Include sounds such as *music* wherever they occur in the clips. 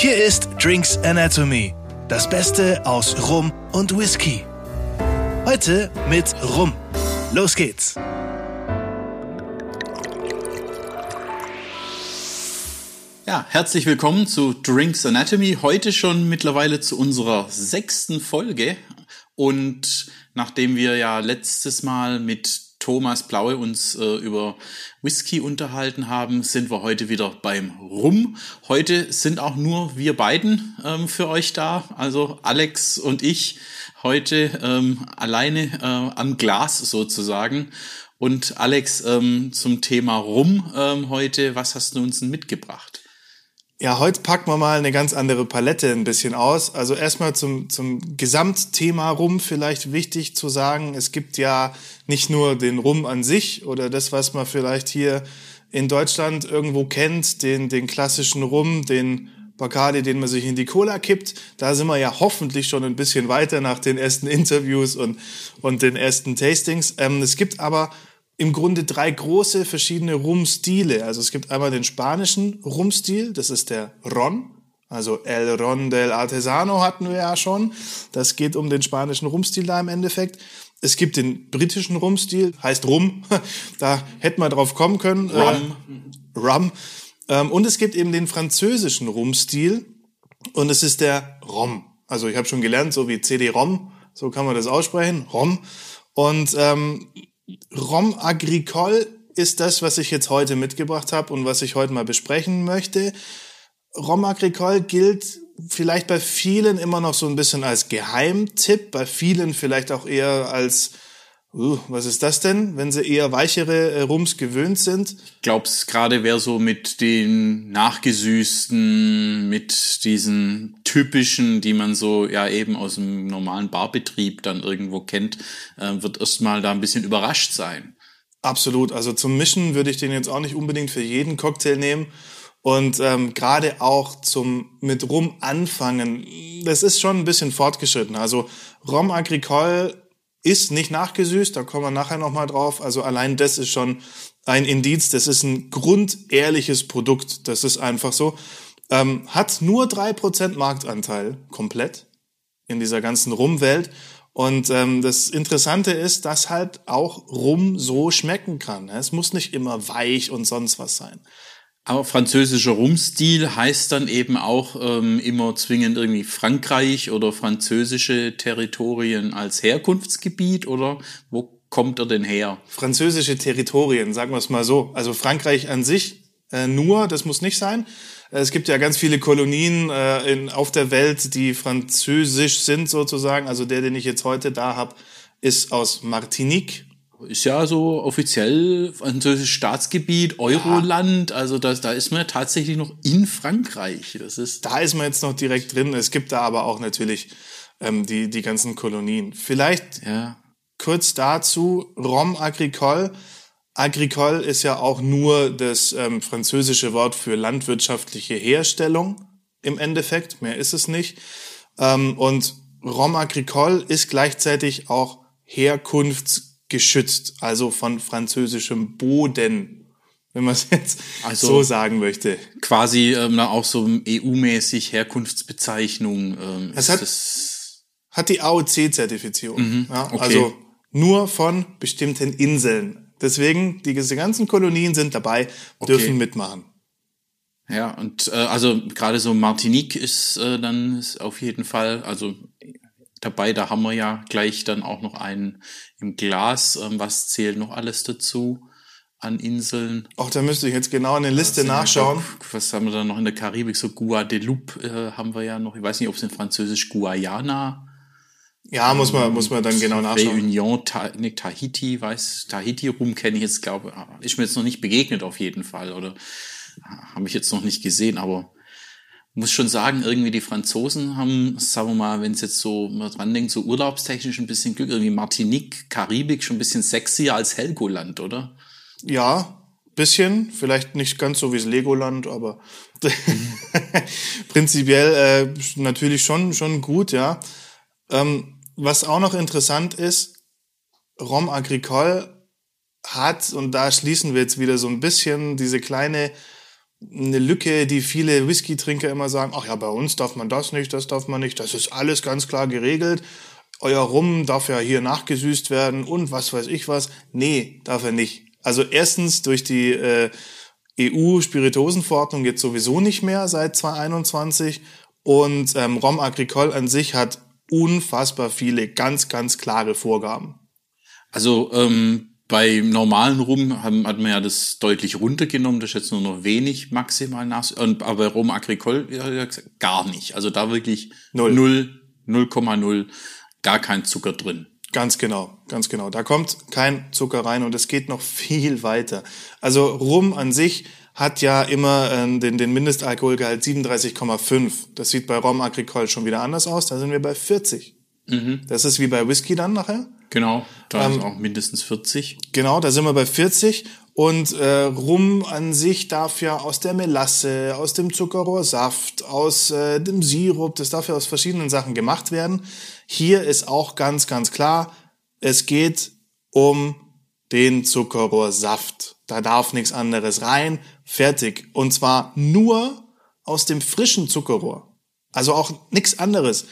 Hier ist Drinks Anatomy, das Beste aus Rum und Whisky. Heute mit Rum. Los geht's! Ja, herzlich willkommen zu Drinks Anatomy. Heute schon mittlerweile zu unserer sechsten Folge. Und nachdem wir ja letztes Mal mit Thomas Blaue uns äh, über Whisky unterhalten haben, sind wir heute wieder beim Rum. Heute sind auch nur wir beiden ähm, für euch da, also Alex und ich, heute ähm, alleine äh, am Glas sozusagen. Und Alex, ähm, zum Thema Rum ähm, heute, was hast du uns denn mitgebracht? Ja, heute packen wir mal eine ganz andere Palette ein bisschen aus. Also erstmal zum, zum Gesamtthema Rum vielleicht wichtig zu sagen, es gibt ja nicht nur den Rum an sich oder das, was man vielleicht hier in Deutschland irgendwo kennt, den, den klassischen Rum, den Bacardi, den man sich in die Cola kippt. Da sind wir ja hoffentlich schon ein bisschen weiter nach den ersten Interviews und, und den ersten Tastings. Ähm, es gibt aber im Grunde drei große verschiedene Rumstile. Also es gibt einmal den spanischen Rumstil, das ist der Ron. Also El Ron del Artesano hatten wir ja schon. Das geht um den spanischen Rumstil da im Endeffekt. Es gibt den britischen Rumstil, heißt Rum. *laughs* Da hätten wir drauf kommen können. Rum. Äh, Rum. Ähm, und es gibt eben den französischen Rumstil. Und es ist der Rom. Also ich habe schon gelernt, so wie CD-ROM, so kann man das aussprechen, Rom. Und ähm, Rom Agricole ist das, was ich jetzt heute mitgebracht habe und was ich heute mal besprechen möchte. Rom Agricole gilt vielleicht bei vielen immer noch so ein bisschen als Geheimtipp, bei vielen vielleicht auch eher als Uh, was ist das denn, wenn sie eher weichere äh, Rums gewöhnt sind? Ich glaub's gerade wer so mit den nachgesüßten, mit diesen typischen, die man so ja eben aus dem normalen Barbetrieb dann irgendwo kennt, äh, wird erstmal da ein bisschen überrascht sein. Absolut. Also zum Mischen würde ich den jetzt auch nicht unbedingt für jeden Cocktail nehmen. Und ähm, gerade auch zum mit Rum anfangen, das ist schon ein bisschen fortgeschritten. Also Rom Agricole ist nicht nachgesüßt, da kommen wir nachher nochmal drauf. Also allein das ist schon ein Indiz, das ist ein grundehrliches Produkt, das ist einfach so. Ähm, hat nur drei Prozent Marktanteil komplett in dieser ganzen Rumwelt. Und ähm, das Interessante ist, dass halt auch Rum so schmecken kann. Es muss nicht immer weich und sonst was sein. Aber französischer Rumstil heißt dann eben auch ähm, immer zwingend irgendwie Frankreich oder französische Territorien als Herkunftsgebiet oder wo kommt er denn her? Französische Territorien, sagen wir es mal so. Also Frankreich an sich äh, nur, das muss nicht sein. Es gibt ja ganz viele Kolonien äh, in, auf der Welt, die französisch sind sozusagen. Also der, den ich jetzt heute da habe, ist aus Martinique ist ja so offiziell französisches Staatsgebiet, Euroland, ja. also das, da ist man ja tatsächlich noch in Frankreich. Das ist da ist man jetzt noch direkt drin. Es gibt da aber auch natürlich ähm, die, die ganzen Kolonien. Vielleicht ja. kurz dazu, Rom agricole. Agricole ist ja auch nur das ähm, französische Wort für landwirtschaftliche Herstellung im Endeffekt. Mehr ist es nicht. Ähm, und Rom agricole ist gleichzeitig auch Herkunfts geschützt, also von französischem Boden, wenn man es *laughs* jetzt also so sagen möchte. Quasi ähm, auch so EU-mäßig Herkunftsbezeichnung. Ähm, es hat, das hat die AOC-Zertifizierung. Mhm, ja, okay. Also nur von bestimmten Inseln. Deswegen, diese ganzen Kolonien sind dabei, dürfen okay. mitmachen. Ja, und äh, also gerade so Martinique ist äh, dann ist auf jeden Fall, also dabei. Da haben wir ja gleich dann auch noch einen im Glas. Ähm, was zählt noch alles dazu? an Inseln. Auch da müsste ich jetzt genau in der Liste nachschauen. Glaub, was haben wir da noch in der Karibik? So Guadeloupe äh, haben wir ja noch. Ich weiß nicht, ob es in Französisch Guayana. Ja, muss man, muss man dann genau nachschauen. Réunion, Tahiti, weiß, Tahiti rum kenne ich jetzt, glaube ist mir jetzt noch nicht begegnet auf jeden Fall oder habe ich jetzt noch nicht gesehen, aber muss schon sagen, irgendwie die Franzosen haben, sagen wir mal, wenn es jetzt so mal dran denkt, so urlaubstechnisch ein bisschen Glück, irgendwie Martinique, Karibik schon ein bisschen sexier als Helgoland, oder? Ja, bisschen, vielleicht nicht ganz so wie das Legoland, aber *laughs* prinzipiell äh, natürlich schon schon gut, ja. Ähm, was auch noch interessant ist, Rom Agricole hat und da schließen wir jetzt wieder so ein bisschen diese kleine eine Lücke, die viele Whisky-Trinker immer sagen, ach ja, bei uns darf man das nicht, das darf man nicht, das ist alles ganz klar geregelt. Euer Rum darf ja hier nachgesüßt werden und was weiß ich was. Nee, darf er nicht. Also erstens durch die äh, EU-Spirituosenverordnung jetzt sowieso nicht mehr seit 2021 und ähm, Rom Agricole an sich hat unfassbar viele ganz, ganz klare Vorgaben. Also ähm, bei normalen Rum haben, hat man ja das deutlich runtergenommen, das ist jetzt nur noch wenig maximal nach, aber bei Rum Agricole ja, gar nicht. Also da wirklich null, 0,0, gar kein Zucker drin. Ganz genau, ganz genau. Da kommt kein Zucker rein und es geht noch *laughs* viel weiter. Also Rum an sich hat ja immer äh, den, den Mindestalkoholgehalt 37,5. Das sieht bei Rum Agricole schon wieder anders aus. Da sind wir bei 40. Mhm. Das ist wie bei Whisky dann nachher. Genau, da ähm, ist auch mindestens 40. Genau, da sind wir bei 40. Und äh, Rum an sich darf ja aus der Melasse, aus dem Zuckerrohrsaft, aus äh, dem Sirup, das darf ja aus verschiedenen Sachen gemacht werden. Hier ist auch ganz, ganz klar, es geht um den Zuckerrohrsaft. Da darf nichts anderes rein. Fertig. Und zwar nur aus dem frischen Zuckerrohr. Also auch nichts anderes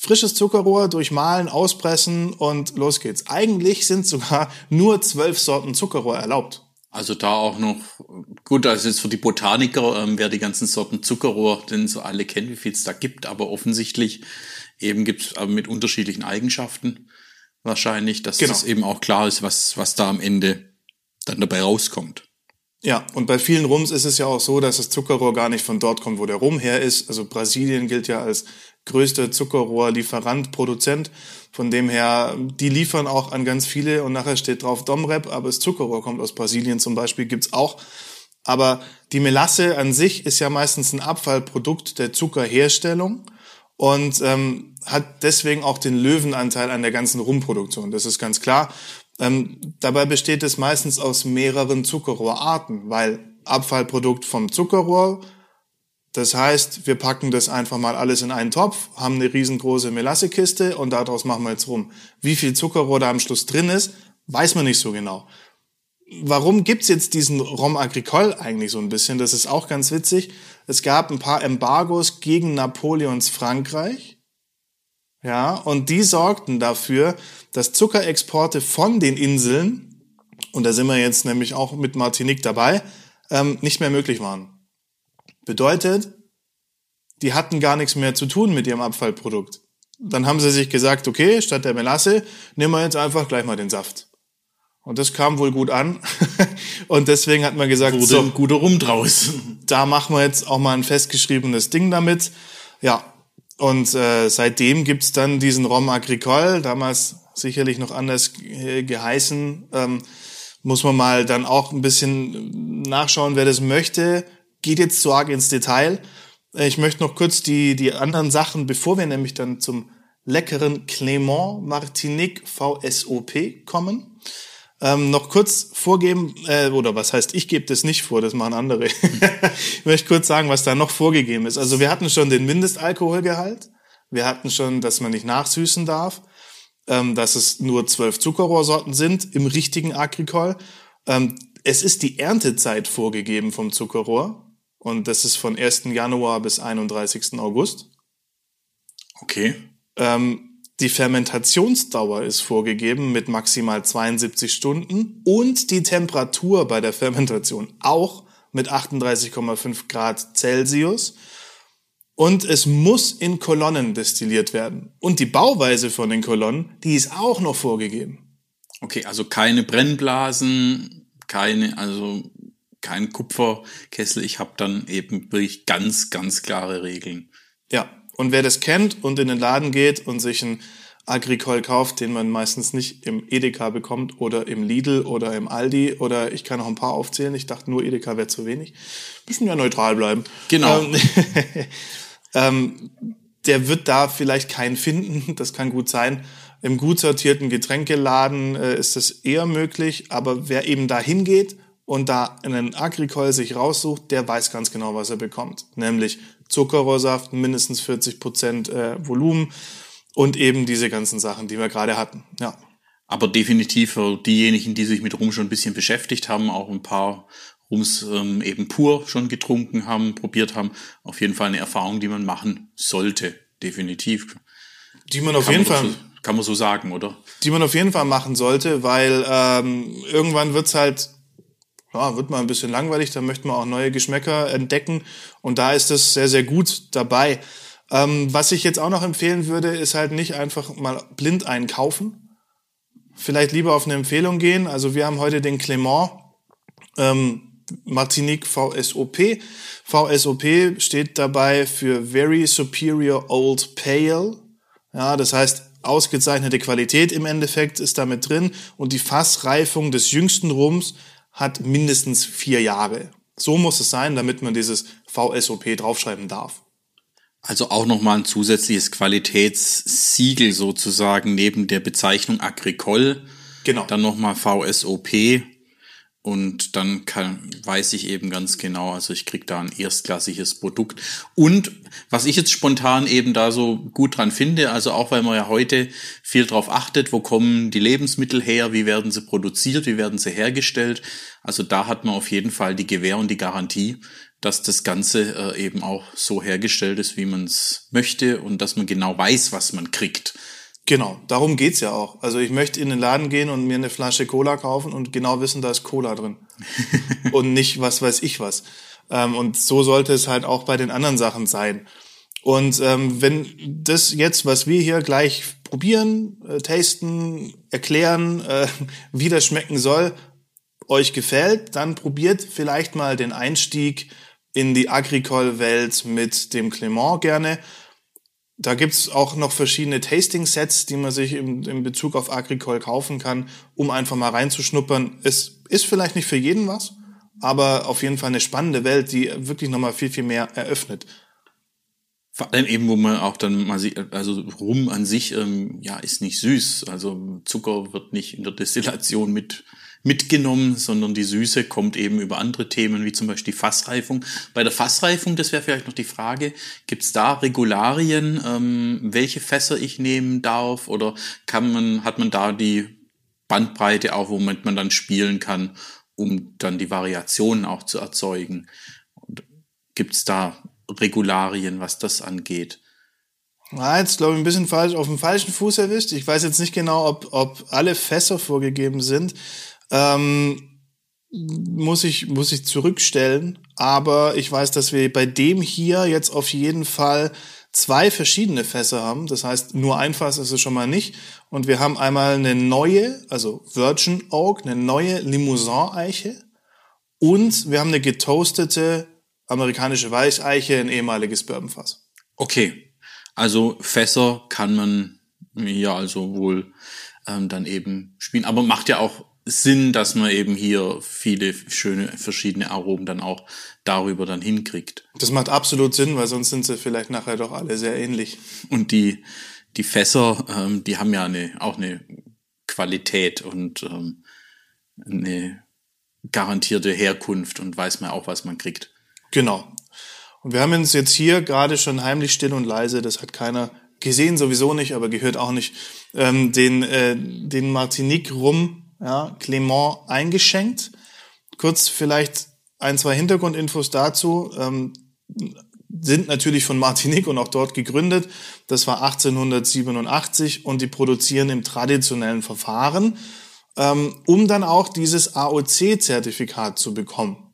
frisches Zuckerrohr durchmahlen, auspressen und los geht's. Eigentlich sind sogar nur zwölf Sorten Zuckerrohr erlaubt. Also da auch noch, gut, also jetzt für die Botaniker, ähm, wer die ganzen Sorten Zuckerrohr denn so alle kennt, wie viel es da gibt, aber offensichtlich eben gibt es mit unterschiedlichen Eigenschaften wahrscheinlich, dass genau. das eben auch klar ist, was, was da am Ende dann dabei rauskommt. Ja, und bei vielen Rums ist es ja auch so, dass das Zuckerrohr gar nicht von dort kommt, wo der Rum her ist. Also Brasilien gilt ja als größter Zuckerrohrlieferant, Produzent. Von dem her, die liefern auch an ganz viele und nachher steht drauf Domrep, aber das Zuckerrohr kommt aus Brasilien zum Beispiel, gibt's auch. Aber die Melasse an sich ist ja meistens ein Abfallprodukt der Zuckerherstellung und ähm, hat deswegen auch den Löwenanteil an der ganzen Rumproduktion. Das ist ganz klar. Ähm, dabei besteht es meistens aus mehreren Zuckerrohrarten, weil Abfallprodukt vom Zuckerrohr das heißt, wir packen das einfach mal alles in einen Topf, haben eine riesengroße Melassekiste und daraus machen wir jetzt rum. Wie viel Zuckerrohr da am Schluss drin ist, weiß man nicht so genau. Warum gibt's jetzt diesen Rom Agricole eigentlich so ein bisschen? Das ist auch ganz witzig. Es gab ein paar Embargos gegen Napoleons Frankreich. Ja, und die sorgten dafür, dass Zuckerexporte von den Inseln, und da sind wir jetzt nämlich auch mit Martinique dabei, ähm, nicht mehr möglich waren. Bedeutet, die hatten gar nichts mehr zu tun mit ihrem Abfallprodukt. Dann haben sie sich gesagt, okay, statt der Melasse nehmen wir jetzt einfach gleich mal den Saft. Und das kam wohl gut an. *laughs* und deswegen hat man gesagt, Wurde so, guter Rum draus. Da machen wir jetzt auch mal ein festgeschriebenes Ding damit. Ja. Und äh, seitdem gibt's dann diesen Rom Agricole, damals sicherlich noch anders äh, geheißen. Ähm, muss man mal dann auch ein bisschen nachschauen, wer das möchte geht jetzt zu arg ins Detail. Äh, ich möchte noch kurz die, die anderen Sachen, bevor wir nämlich dann zum leckeren Clément Martinique VSOP kommen, ähm, noch kurz vorgeben, äh, oder was heißt, ich gebe das nicht vor, das machen andere. *laughs* ich möchte kurz sagen, was da noch vorgegeben ist. Also wir hatten schon den Mindestalkoholgehalt, wir hatten schon, dass man nicht nachsüßen darf, ähm, dass es nur zwölf Zuckerrohrsorten sind im richtigen Agricol. Ähm, es ist die Erntezeit vorgegeben vom Zuckerrohr. Und das ist von 1. Januar bis 31. August. Okay. Ähm, die Fermentationsdauer ist vorgegeben mit maximal 72 Stunden und die Temperatur bei der Fermentation auch mit 38,5 Grad Celsius. Und es muss in Kolonnen destilliert werden. Und die Bauweise von den Kolonnen, die ist auch noch vorgegeben. Okay, also keine Brennblasen, keine, also kein Kupferkessel. Ich habe dann eben wirklich ganz, ganz klare Regeln. Ja, und wer das kennt und in den Laden geht und sich einen Agricol kauft, den man meistens nicht im Edeka bekommt oder im Lidl oder im Aldi oder ich kann noch ein paar aufzählen. Ich dachte nur Edeka wäre zu wenig. Müssen ja neutral bleiben. Genau. Ähm, *laughs* ähm, der wird da vielleicht keinen finden. *laughs* Das kann gut sein. Im gut sortierten Getränkeladen äh, ist das eher möglich. Aber wer eben da hingeht und da einen Agricol sich raussucht, der weiß ganz genau, was er bekommt. Nämlich Zuckerrohrsaft, mindestens 40 Prozent äh, Volumen und eben diese ganzen Sachen, die wir gerade hatten. Ja. Aber definitiv für diejenigen, die sich mit Rum schon ein bisschen beschäftigt haben, auch ein paar Rums ähm, eben pur schon getrunken haben, probiert haben. Auf jeden Fall eine Erfahrung, die man machen sollte, definitiv. Die man auf Kann jeden man Fall, So, kann man so sagen, oder? die man auf jeden Fall machen sollte, weil ähm, irgendwann wird's halt, ja, wird mal ein bisschen langweilig, da möchte man auch neue Geschmäcker entdecken und da ist es sehr, sehr gut dabei. Ähm, was ich jetzt auch noch empfehlen würde, ist halt nicht einfach mal blind einkaufen. Vielleicht lieber auf eine Empfehlung gehen. Also wir haben heute den Clement ähm, Martinique VSOP. VSOP steht dabei für Very Superior Old Pale. Ja, das heißt, ausgezeichnete Qualität im Endeffekt ist damit drin und die Fassreifung des jüngsten Rums hat mindestens vier Jahre. So muss es sein, damit man dieses VSOP draufschreiben darf. Also auch nochmal ein zusätzliches Qualitätssiegel sozusagen neben der Bezeichnung Agricole. Genau. Dann nochmal VSOP und dann kann, weiß ich eben ganz genau, also ich krieg da ein erstklassiges Produkt. Und was ich jetzt spontan eben da so gut dran finde, also auch weil man ja heute viel drauf achtet, wo kommen die Lebensmittel her, wie werden sie produziert, wie werden sie hergestellt. Also da hat man auf jeden Fall die Gewähr und die Garantie, dass das Ganze äh, eben auch so hergestellt ist, wie man es möchte und dass man genau weiß, was man kriegt. Genau, darum geht's ja auch. Also ich möchte in den Laden gehen und mir eine Flasche Cola kaufen und genau wissen, da ist Cola drin. *laughs* und nicht was weiß ich was. Ähm, und so sollte es halt auch bei den anderen Sachen sein. Und ähm, wenn das jetzt, was wir hier gleich probieren, äh, tasten, erklären, äh, *laughs* wie das schmecken soll, euch gefällt, dann probiert vielleicht mal den Einstieg in die Agricole-Welt mit dem Clement gerne. Da gibt's auch noch verschiedene Tasting-Sets, die man sich im, in Bezug auf Agricole kaufen kann, um einfach mal reinzuschnuppern. Es ist vielleicht nicht für jeden was, aber auf jeden Fall eine spannende Welt, die wirklich nochmal viel, viel mehr eröffnet. Vor allem eben, wo man auch dann mal sieht, also Rum an sich, ähm, ja, ist nicht süß. Also Zucker wird nicht in der Destillation mit mitgenommen, sondern die Süße kommt eben über andere Themen, wie zum Beispiel die Fassreifung. Bei der Fassreifung, das wäre vielleicht noch die Frage, gibt es da Regularien, ähm, welche Fässer ich nehmen darf oder kann man, hat man da die Bandbreite auch, womit man dann spielen kann, um dann die Variationen auch zu erzeugen? Gibt es da Regularien, was das angeht? Ja, jetzt glaube ich ein bisschen falsch auf dem falschen Fuß erwischt. Ich weiß jetzt nicht genau, ob, ob alle Fässer vorgegeben sind. Ähm, muss ich, muss ich zurückstellen. Aber ich weiß, dass wir bei dem hier jetzt auf jeden Fall zwei verschiedene Fässer haben. Das heißt, nur ein Fass ist es schon mal nicht. Und wir haben einmal eine neue, also Virgin Oak, eine neue Limousin-Eiche. Und wir haben eine getoastete amerikanische Weißeiche, ein ehemaliges Bourbonfass. Okay, also Fässer kann man ja also wohl ähm, dann eben spielen, aber macht ja auch Sinn, dass man eben hier viele schöne verschiedene Aromen dann auch darüber dann hinkriegt. Das macht absolut Sinn, weil sonst sind sie vielleicht nachher doch alle sehr ähnlich. Und die die Fässer, ähm, die haben ja eine auch eine Qualität und ähm, eine garantierte Herkunft und weiß man auch, was man kriegt. Genau. Und wir haben uns jetzt hier gerade schon heimlich still und leise, das hat keiner gesehen, sowieso nicht, aber gehört auch nicht, ähm, den, äh, den Martinique rum, ja, Clement eingeschenkt. Kurz vielleicht ein, zwei Hintergrundinfos dazu. Ähm, sind natürlich von Martinique und auch dort gegründet. Das war 1887 und die produzieren im traditionellen Verfahren, ähm, um dann auch dieses AOC-Zertifikat zu bekommen.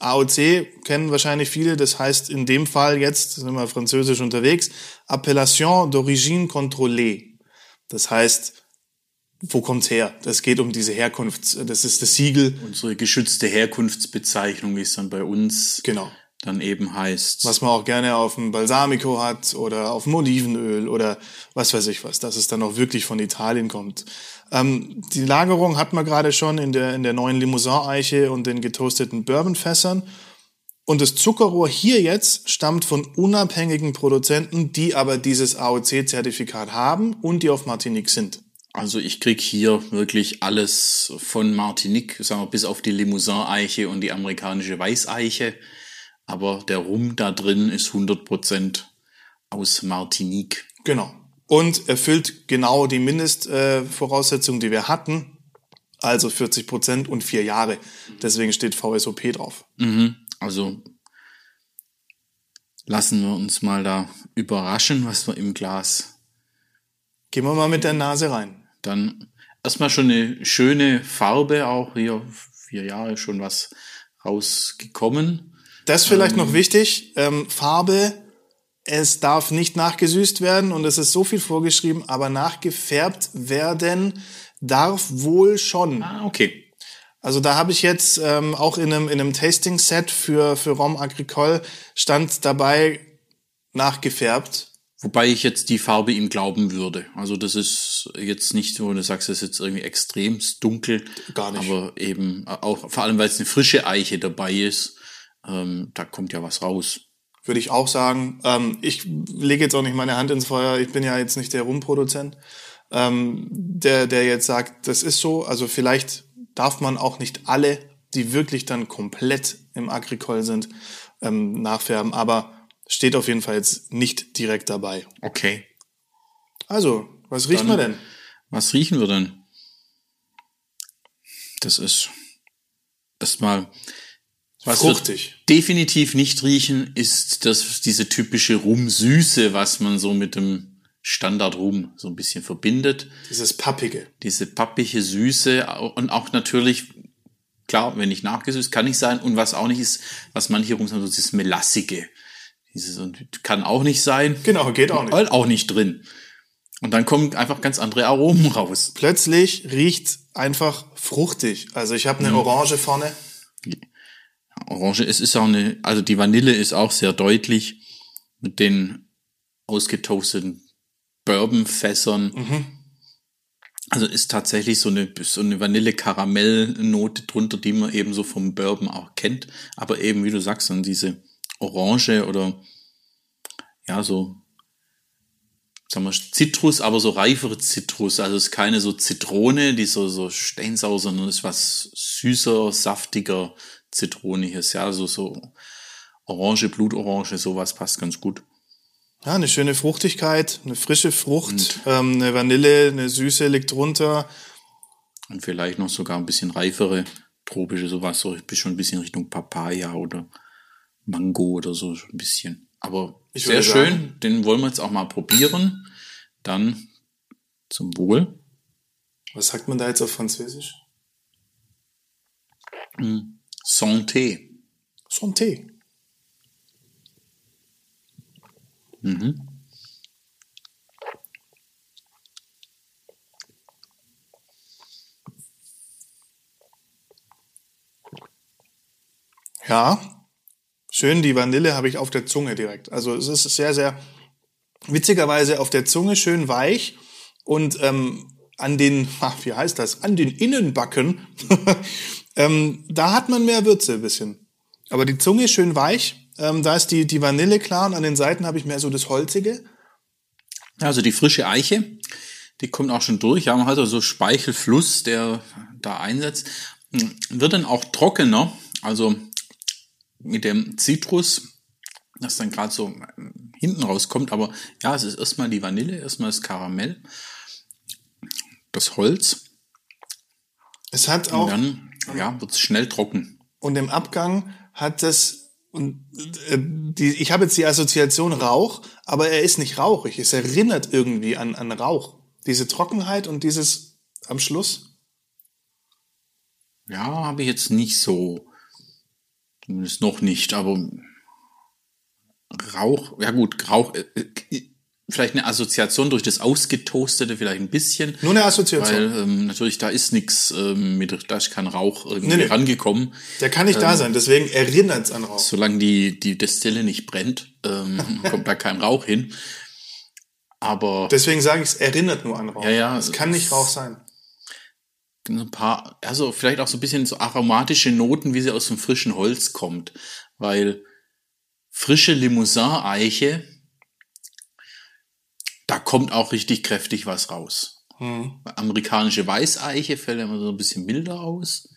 AOC kennen wahrscheinlich viele, das heißt in dem Fall jetzt, sind wir französisch unterwegs, Appellation d'origine contrôlée. Das heißt, wo kommt's her? Das geht um diese Herkunft, das ist das Siegel. Unsere geschützte Herkunftsbezeichnung ist dann bei uns Genau. dann eben heißt. Was man auch gerne auf dem Balsamico hat oder auf dem Olivenöl oder was weiß ich was, dass es dann auch wirklich von Italien kommt. Ähm, die Lagerung hat man gerade schon in der, in der neuen Limousin-Eiche und den getoasteten Bourbonfässern. Und das Zuckerrohr hier jetzt stammt von unabhängigen Produzenten, die aber dieses AOC-Zertifikat haben und die auf Martinique sind. Also ich krieg hier wirklich alles von Martinique, sagen wir, bis auf die Limousin-Eiche und die amerikanische Weißeiche. Aber der Rum da drin ist 100% aus Martinique. Genau. Und erfüllt genau die Mindestvoraussetzungen, äh, die wir hatten. Also 40 Prozent und vier Jahre. Deswegen steht VSOP drauf. Mhm. Also lassen wir uns mal da überraschen, was wir im Glas. Gehen wir mal mit der Nase rein. Dann erstmal schon eine schöne Farbe, auch hier vier Jahre schon was rausgekommen. Das ist vielleicht ähm, noch wichtig. Ähm, Farbe, es darf nicht nachgesüßt werden und es ist so viel vorgeschrieben, aber nachgefärbt werden darf wohl schon. Ah, okay. Also da habe ich jetzt ähm, auch in einem, in einem Tasting-Set für, für Rom Agricole stand dabei nachgefärbt. Wobei ich jetzt die Farbe ihm glauben würde. Also das ist jetzt nicht so, du sagst, es ist jetzt irgendwie extremst dunkel. Gar nicht. Aber eben auch, vor allem weil es eine frische Eiche dabei ist, ähm, da kommt ja was raus. Würde ich auch sagen. Ähm, ich lege jetzt auch nicht meine Hand ins Feuer. Ich bin ja jetzt nicht der Rumproduzent, ähm, der, der jetzt sagt, das ist so. Also vielleicht darf man auch nicht alle, die wirklich dann komplett im Agricole sind, ähm, nachfärben. Aber steht auf jeden Fall jetzt nicht direkt dabei. Okay. Also, was riechen dann, wir denn? Was riechen wir denn? Das ist erstmal was Fruchtig. wir definitiv nicht riechen, ist das, diese typische Rumsüße, was man so mit dem Standard Rum so ein bisschen verbindet. Dieses pappige. Diese pappige Süße und auch natürlich, klar, wenn nicht nachgesüßt, kann nicht sein. Und was auch nicht ist, was manche Rums haben, so dieses Melassige. Dieses kann auch nicht sein. Genau, geht auch nicht. Auch nicht drin. Und dann kommen einfach ganz andere Aromen *laughs* raus. Plötzlich riecht einfach fruchtig. Also ich habe eine mhm. Orange vorne. Orange, es ist auch eine, also die Vanille ist auch sehr deutlich mit den ausgetoasteten Bourbonfässern. Mhm. Also ist tatsächlich so eine, so eine Vanille-Karamell-Note drunter, die man eben so vom Bourbon auch kennt. Aber eben, wie du sagst, dann diese Orange oder ja, so, sagen wir, Zitrus, aber so reifere Zitrus. Also es ist keine so Zitrone, die so, so steinsauer, sondern ist was süßer, saftiger, zitroniges, ja, so, so Orange, Blutorange, sowas passt ganz gut. Ja, eine schöne Fruchtigkeit, eine frische Frucht, ähm, eine Vanille, eine Süße liegt drunter. Und vielleicht noch sogar ein bisschen reifere tropische, sowas, so schon ein bisschen Richtung Papaya oder Mango oder so ein bisschen. Aber ich sehr schön, sagen, den wollen wir jetzt auch mal probieren. Dann zum Wohl. Was sagt man da jetzt auf Französisch? Hm. Santé. Santé. Mhm. Ja, schön, die Vanille habe ich auf der Zunge direkt. Also es ist sehr, sehr witzigerweise auf der Zunge schön weich und ähm, an den, ach, *laughs* wie heißt das, an den Innenbacken *laughs* Ähm, da hat man mehr Würze ein bisschen. Aber die Zunge schön weich. Ähm, da ist die, die Vanille klar und an den Seiten habe ich mehr so das Holzige. Also die frische Eiche, die kommt auch schon durch. Ja, man hat also Speichelfluss, der da einsetzt. Hm, wird dann auch trockener, also mit dem Zitrus, das dann gerade so hm, hinten rauskommt. Aber ja, es ist erstmal die Vanille, erstmal das Karamell, das Holz. Es hat auch. Und dann ja, wird schnell trocken. Und im Abgang hat das und äh, die, ich habe jetzt die Assoziation Rauch, aber er ist nicht rauchig. Es erinnert irgendwie an, an Rauch. Diese Trockenheit und dieses am Schluss. Ja, habe ich jetzt nicht so. Zumindest noch nicht, aber Rauch, ja gut, Rauch, äh, äh, vielleicht eine Assoziation durch das Ausgetoastete vielleicht ein bisschen. Nur eine Assoziation. Weil ähm, natürlich da ist nichts ähm, mit, da ist kein Rauch irgendwie nee, nee. rangekommen. Der kann nicht ähm, da sein, deswegen erinnert es an Rauch. Solange die, die Destille nicht brennt, ähm, *laughs* kommt da kein Rauch hin. Aber. Deswegen sage ich, es erinnert nur an Rauch. Ja, ja. Es kann nicht Rauch sein. Ein paar, also vielleicht auch so ein bisschen so aromatische Noten, wie sie aus dem frischen Holz kommt. Weil frische Limousin-Eiche, da kommt auch richtig kräftig was raus. Hm. Amerikanische Weißeiche fällt immer so ein bisschen milder aus.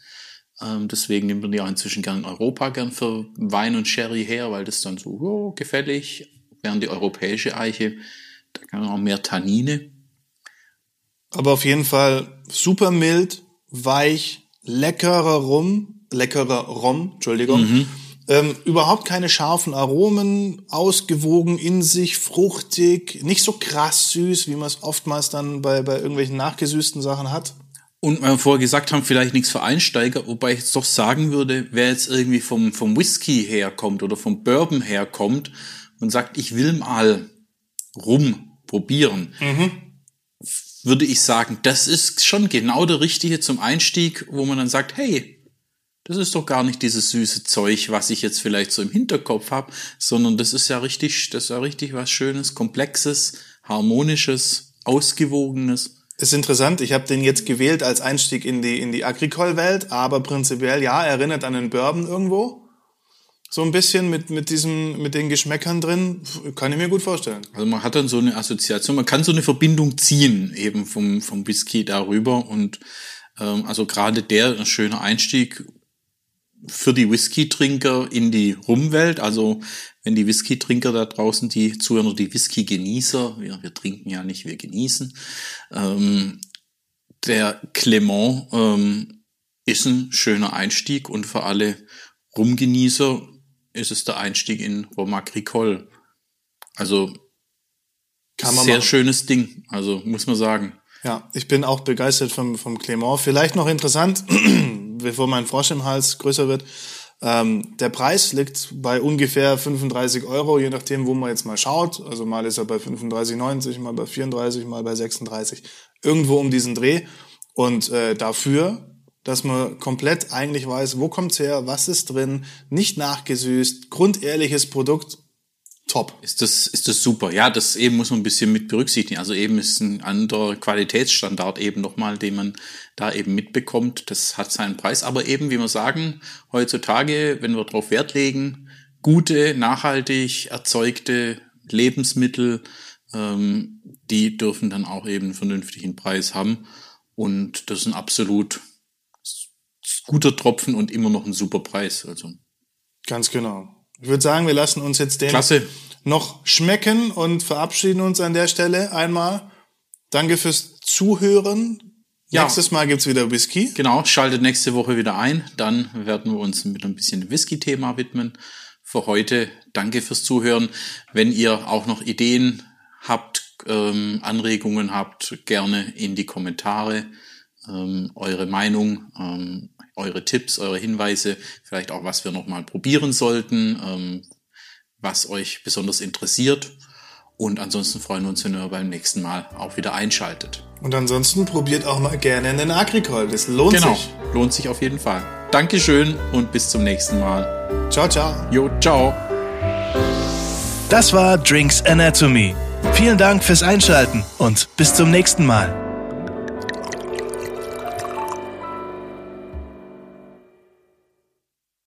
Ähm, deswegen nimmt man die auch inzwischen gern in Europa gern für Wein und Sherry her, weil das dann so oh, gefällig. Während die europäische Eiche, da kann man auch mehr Tannine. Aber auf jeden Fall super mild, weich, leckerer Rum, leckerer Rom, Entschuldigung. Mhm. Ähm, überhaupt keine scharfen Aromen, ausgewogen in sich, fruchtig, nicht so krass süß, wie man es oftmals dann bei, bei irgendwelchen nachgesüßten Sachen hat. Und weil wir vorher gesagt haben, vielleicht nichts für Einsteiger, wobei ich jetzt doch sagen würde, wer jetzt irgendwie vom, vom Whisky herkommt oder vom Bourbon herkommt und sagt, ich will mal rum probieren, mhm. Würde ich sagen, das ist schon genau der richtige zum Einstieg, wo man dann sagt, hey, das ist doch gar nicht dieses süße Zeug, was ich jetzt vielleicht so im Hinterkopf habe, sondern das ist ja richtig, das ist ja richtig was Schönes, Komplexes, Harmonisches, Ausgewogenes. Ist interessant, ich habe den jetzt gewählt als Einstieg in die, in die Agricole-Welt, aber prinzipiell ja, erinnert an einen Bourbon irgendwo. So ein bisschen mit, mit diesem, mit den Geschmäckern drin, kann ich mir gut vorstellen. Also man hat dann so eine Assoziation, man kann so eine Verbindung ziehen eben vom, vom Whisky darüber und ähm, also gerade der ein schöner Einstieg für die Whisky-Trinker in die Rumwelt. Also wenn die Whisky-Trinker da draußen, die Zuhörer, die Whisky-Genießer, wir, wir trinken ja nicht, wir genießen. Ähm, der Clement ähm, ist ein schöner Einstieg und für alle Rumgenießer ist es der Einstieg in Rome Agricole. Also sehr machen. schönes Ding, also muss man sagen. Ja, ich bin auch begeistert vom, vom Clement. Vielleicht noch interessant, *clears throat* bevor mein Frosch im Hals größer wird. Ähm, der Preis liegt bei ungefähr 35 Euro, je nachdem, wo man jetzt mal schaut. Also mal ist er bei 35,90, mal bei 34, mal bei 36. Irgendwo um diesen Dreh. Und äh, dafür, dass man komplett eigentlich weiß, wo kommt's her, was ist drin, nicht nachgesüßt, grundehrliches Produkt, top. Ist das, ist das super. Ja, das eben muss man ein bisschen mit berücksichtigen. Also eben ist ein anderer Qualitätsstandard eben nochmal, den man da eben mitbekommt. Das hat seinen Preis. Aber eben, wie wir sagen, heutzutage, wenn wir darauf Wert legen, gute, nachhaltig erzeugte Lebensmittel, ähm, die dürfen dann auch eben einen vernünftigen Preis haben. Und das ist ein absolut guter Tropfen und immer noch ein super Preis. Also. Ganz genau. Ich würde sagen, wir lassen uns jetzt den Klasse. noch schmecken und verabschieden uns an der Stelle einmal. Danke fürs Zuhören. Ja. Nächstes Mal gibt's wieder Whisky. Genau, schaltet nächste Woche wieder ein. Dann werden wir uns mit ein bisschen Whisky-Thema widmen. Für heute danke fürs Zuhören. Wenn ihr auch noch Ideen habt, ähm, Anregungen habt, gerne in die Kommentare ähm, eure Meinung. Ähm, eure Tipps, eure Hinweise, vielleicht auch, was wir nochmal probieren sollten, ähm, was euch besonders interessiert. Und ansonsten freuen wir uns, wenn ihr beim nächsten Mal auch wieder einschaltet. Und ansonsten probiert auch mal gerne einen Agricol. Das lohnt genau, sich. Genau, lohnt sich auf jeden Fall. Dankeschön und bis zum nächsten Mal. Ciao, ciao. Jo, ciao. Das war Drinks Anatomy. Vielen Dank fürs Einschalten und bis zum nächsten Mal.